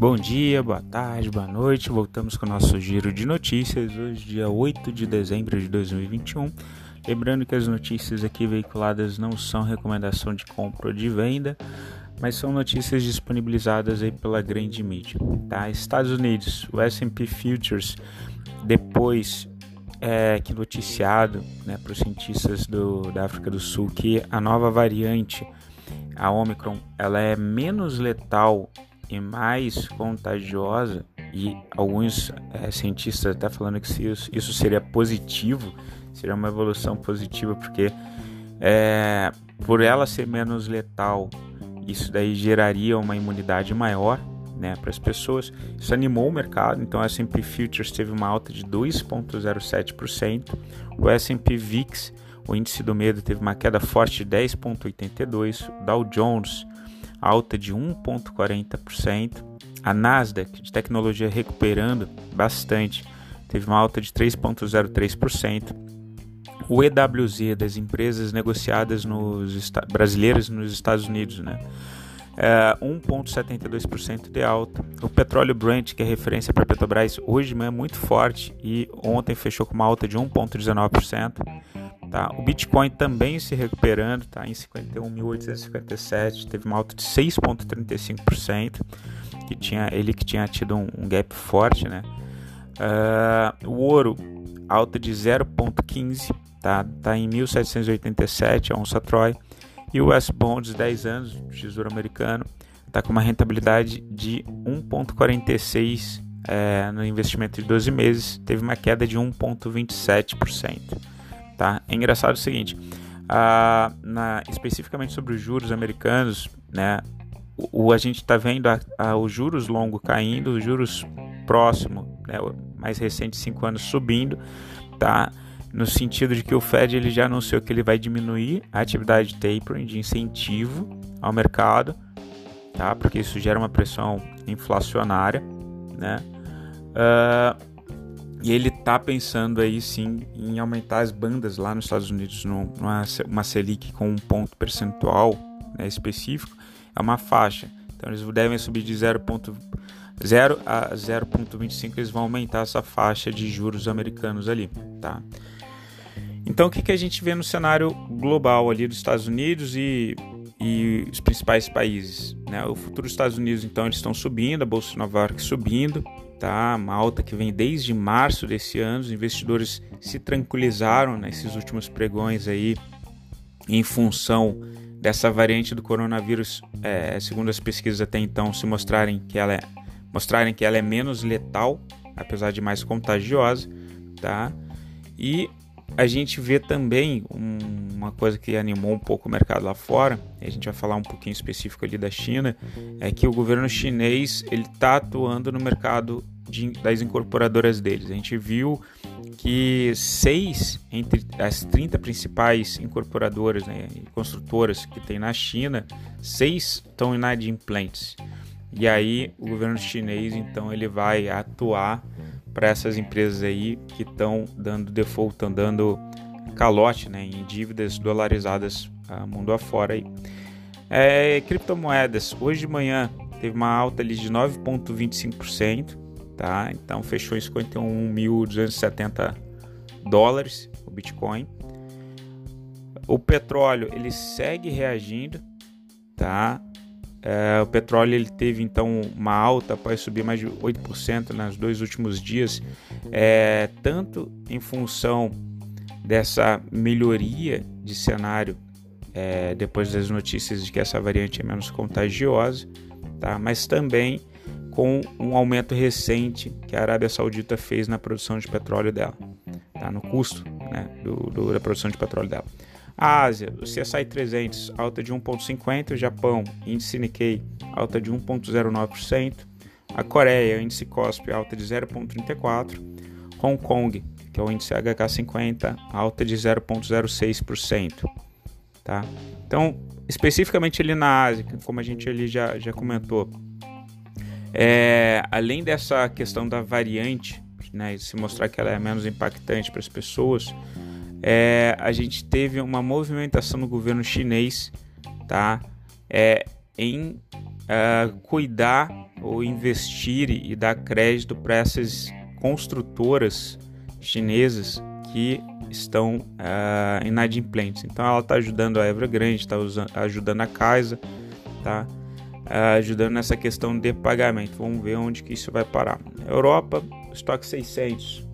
Bom dia, boa tarde, boa noite. Voltamos com o nosso giro de notícias hoje, dia 8 de dezembro de 2021. Lembrando que as notícias aqui veiculadas não são recomendação de compra ou de venda, mas são notícias disponibilizadas aí pela grande mídia. Tá? Estados Unidos, o S&P Futures, depois é, que noticiado né, para os cientistas do, da África do Sul que a nova variante, a Omicron, ela é menos letal e mais contagiosa, e alguns é, cientistas até falando que isso, isso seria positivo, seria uma evolução positiva, porque é, por ela ser menos letal, isso daí geraria uma imunidade maior né, para as pessoas. Isso animou o mercado, então o S&P Futures teve uma alta de 2,07%, o S&P VIX, o índice do medo, teve uma queda forte de 10,82%, o Dow Jones alta de 1,40%. A Nasdaq de tecnologia recuperando bastante, teve uma alta de 3,03%. O EWZ das empresas negociadas nos brasileiras nos Estados Unidos, né? É, 1,72% de alta. O petróleo Brent, que é referência para a Petrobras, hoje é muito forte e ontem fechou com uma alta de 1,19%. Tá? O Bitcoin também se recuperando, tá? em 51.857, teve uma alta de 6,35%, que tinha ele que tinha tido um, um gap forte, né? Uh, o ouro alta de 0,15, tá? Tá em 1.787 a onça Troy. E o S Bonds 10 anos, Tesouro Americano, está com uma rentabilidade de 1,46 é, no investimento de 12 meses, teve uma queda de 1,27% tá? É engraçado o seguinte, a, na, especificamente sobre os juros americanos, né? O, o a gente está vendo a, a, os juros longos caindo, os juros próximo, né, mais recente, 5 anos subindo, tá? No sentido de que o Fed ele já anunciou que ele vai diminuir a atividade de tapering, de incentivo ao mercado, tá? Porque isso gera uma pressão inflacionária, né? Uh, e ele tá pensando aí sim em aumentar as bandas lá nos Estados Unidos numa uma Selic com um ponto percentual né, específico, é uma faixa. Então eles devem subir de 0,0 a 0,25, eles vão aumentar essa faixa de juros americanos ali, tá? Então o que, que a gente vê no cenário global ali dos Estados Unidos e, e os principais países? Né? O futuro dos Estados Unidos, então, eles estão subindo, a Bolsa de Nova York subindo, tá? Uma alta que vem desde março desse ano. Os investidores se tranquilizaram nesses últimos pregões aí em função dessa variante do coronavírus, é, segundo as pesquisas até então, se mostrarem que ela é, mostrarem que ela é menos letal, apesar de mais contagiosa, tá? E a gente vê também um, uma coisa que animou um pouco o mercado lá fora, a gente vai falar um pouquinho específico ali da China, é que o governo chinês ele está atuando no mercado de, das incorporadoras deles. A gente viu que seis entre as 30 principais incorporadoras né, e construtoras que tem na China, seis estão inadimplentes. E aí o governo chinês então ele vai atuar para essas empresas aí que estão dando default, estão dando calote né, em dívidas dolarizadas uh, mundo afora. Aí. É, criptomoedas, hoje de manhã teve uma alta ali de 9,25%, tá? então fechou em 51.270 dólares o Bitcoin. O petróleo ele segue reagindo, tá? É, o petróleo ele teve então uma alta após subir mais de 8% nos dois últimos dias, é, tanto em função dessa melhoria de cenário é, depois das notícias de que essa variante é menos contagiosa, tá? mas também com um aumento recente que a Arábia Saudita fez na produção de petróleo dela, tá? no custo né, do, do, da produção de petróleo dela. A Ásia, o CSI 300, alta de 1,50%. O Japão, índice Nikkei, alta de 1,09%. A Coreia, índice COSP, alta de 0,34%. Hong Kong, que é o índice HK50, alta de 0,06%. Tá? Então, especificamente ali na Ásia, como a gente ali já, já comentou, é, além dessa questão da variante, né, se mostrar que ela é menos impactante para as pessoas, é, a gente teve uma movimentação no governo chinês tá? É, em uh, cuidar ou investir e dar crédito para essas construtoras chinesas que estão uh, inadimplentes. Então ela está ajudando a Evergrande, está ajudando a Casa, tá uh, ajudando nessa questão de pagamento. Vamos ver onde que isso vai parar. Europa, estoque 600.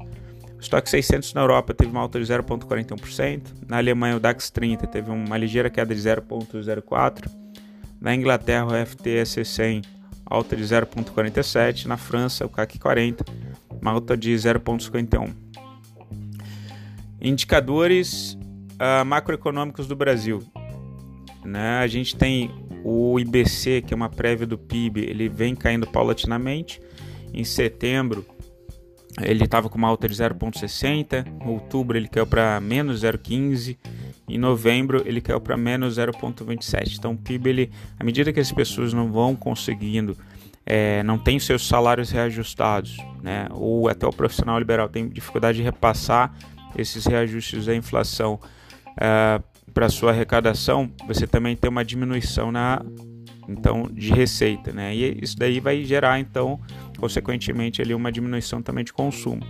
Estoque 600 na Europa teve uma alta de 0,41%. Na Alemanha, o DAX 30 teve uma ligeira queda de 0,04%. Na Inglaterra, o FTSE 100 alta de 0,47%. Na França, o CAC 40 uma alta de 0,51%. Indicadores uh, macroeconômicos do Brasil. Né? A gente tem o IBC, que é uma prévia do PIB, ele vem caindo paulatinamente. Em setembro, ele estava com uma alta de 0,60, em outubro ele caiu para menos 0,15, em novembro ele caiu para menos 0,27. Então o PIB, ele, à medida que as pessoas não vão conseguindo, é, não tem seus salários reajustados, né, ou até o profissional liberal tem dificuldade de repassar esses reajustes da inflação é, para sua arrecadação, você também tem uma diminuição na então de receita, né? E isso daí vai gerar então consequentemente ali uma diminuição também de consumo.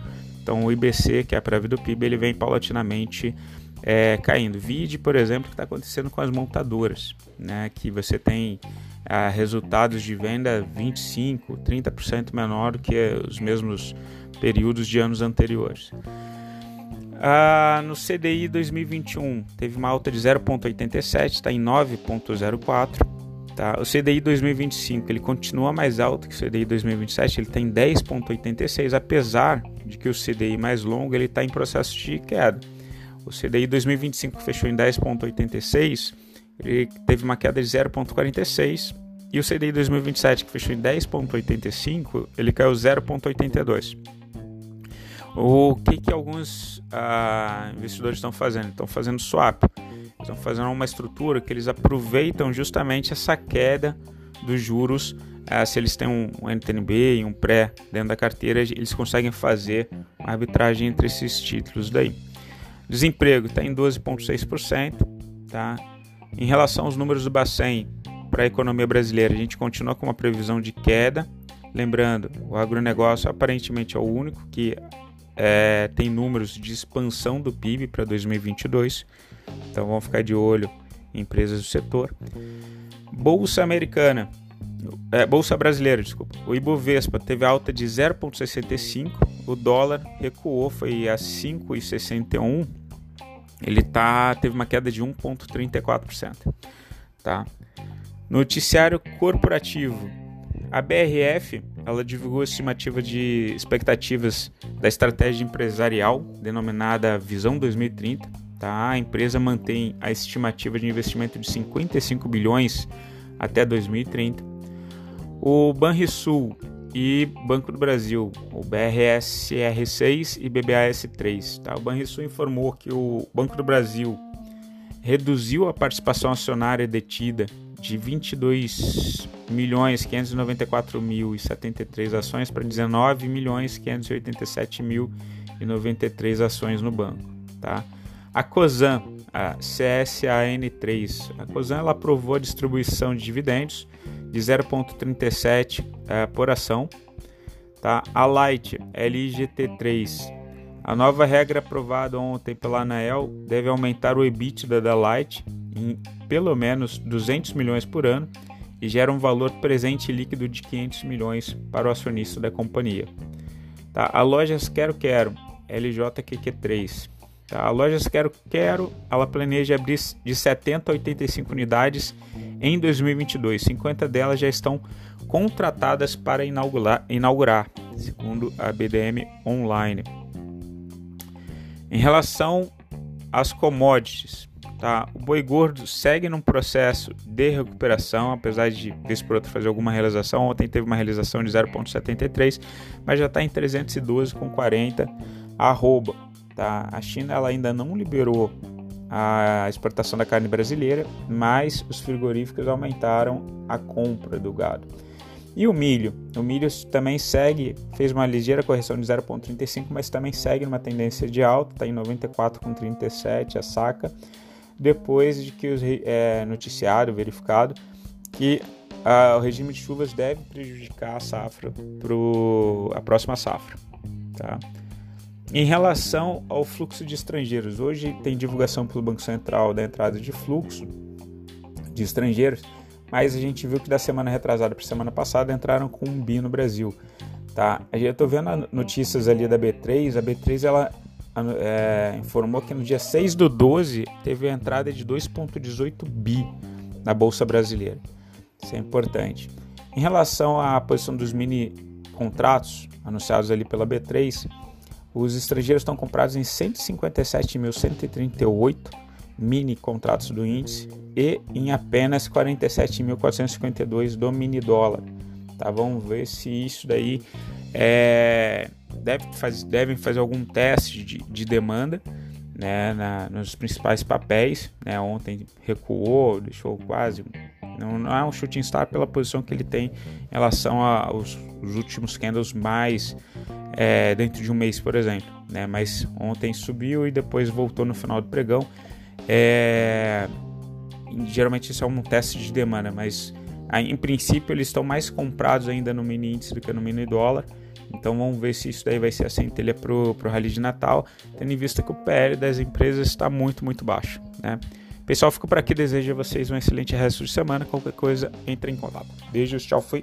Então o IBC, que é a prévia do PIB, ele vem paulatinamente é, caindo. Vide, por exemplo, o que está acontecendo com as montadoras, né? Que você tem é, resultados de venda 25, 30% menor do que os mesmos períodos de anos anteriores. Ah, no CDI 2021 teve uma alta de 0,87, está em 9,04. Tá? O CDI 2025 ele continua mais alto que o CDI 2027, ele tem 10,86, apesar de que o CDI mais longo ele está em processo de queda. O CDI 2025 fechou em 10,86, ele teve uma queda de 0,46 e o CDI 2027 que fechou em 10,85, ele caiu 0,82. O que, que alguns ah, investidores estão fazendo? Estão fazendo swap estão fazendo uma estrutura que eles aproveitam justamente essa queda dos juros. Eh, se eles têm um NTNB e um pré dentro da carteira, eles conseguem fazer uma arbitragem entre esses títulos daí. Desemprego está em 12,6%. Tá? Em relação aos números do Bacen para a economia brasileira, a gente continua com uma previsão de queda. Lembrando, o agronegócio aparentemente é o único que é, tem números de expansão do PIB para 2022. Então vamos ficar de olho em empresas do setor. Bolsa americana, é, Bolsa brasileira, desculpa. O Ibovespa teve alta de 0,65, o dólar recuou, foi a 5,61. Ele tá, teve uma queda de 1,34%. Tá? Noticiário corporativo. A BRF ela divulgou a estimativa de expectativas da estratégia empresarial denominada Visão 2030. Tá? A empresa mantém a estimativa de investimento de 55 bilhões até 2030. O Banrisul e Banco do Brasil, o BRSR6 e BBAS3. Tá? O Banrisul informou que o Banco do Brasil reduziu a participação acionária detida de 22 milhões 594 mil e 73 ações para 19 milhões 587 mil e 93 ações no banco, tá? A Cosan, a CSAN3, a Cosan ela aprovou a distribuição de dividendos de 0,37 uh, por ação, tá? A Light LGT3, a nova regra aprovada ontem pela Anael deve aumentar o EBITDA da Light em pelo menos 200 milhões por ano e gera um valor presente líquido de 500 milhões para o acionista da companhia. Tá? A Lojas Quero Quero, LJQQ3. A Lojas Quero Quero, ela planeja abrir de 70 a 85 unidades em 2022. 50 delas já estão contratadas para inaugurar, inaugurar segundo a BDM Online. Em relação às commodities, Tá? O boi gordo segue num processo de recuperação, apesar de por outra fazer alguma realização. Ontem teve uma realização de 0,73, mas já está em 312,40 arroba. Tá? A China ela ainda não liberou a exportação da carne brasileira, mas os frigoríficos aumentaram a compra do gado. E o milho? O milho também segue, fez uma ligeira correção de 0,35, mas também segue numa tendência de alta, está em 94,37 a saca depois de que o é, noticiário verificado que o regime de chuvas deve prejudicar a safra para a próxima safra. Tá? Em relação ao fluxo de estrangeiros, hoje tem divulgação pelo Banco Central da entrada de fluxo de estrangeiros, mas a gente viu que da semana retrasada para semana passada entraram com um bi no Brasil. Tá? Eu estou vendo notícias ali da B3, a B3 ela é, informou que no dia 6 do 12 teve a entrada de 2,18 bi na Bolsa Brasileira. Isso é importante. Em relação à posição dos mini contratos anunciados ali pela B3, os estrangeiros estão comprados em 157.138 mini contratos do índice e em apenas 47.452 do mini dólar. Tá? Vamos ver se isso daí é, deve faz, devem fazer algum teste de, de demanda né, na, nos principais papéis. Né, ontem recuou, deixou quase. Não, não, é um shooting star pela posição que ele tem em relação aos últimos candles mais é, dentro de um mês, por exemplo. Né, mas ontem subiu e depois voltou no final do pregão. É, geralmente isso é um teste de demanda, mas em princípio eles estão mais comprados ainda no mini índice do que no mini dólar. Então vamos ver se isso daí vai ser a centelha para o Rally de Natal, tendo em vista que o PL das empresas está muito, muito baixo. Né? Pessoal, fico por aqui. Desejo a vocês um excelente resto de semana. Qualquer coisa, entre em contato. Beijos, tchau, fui.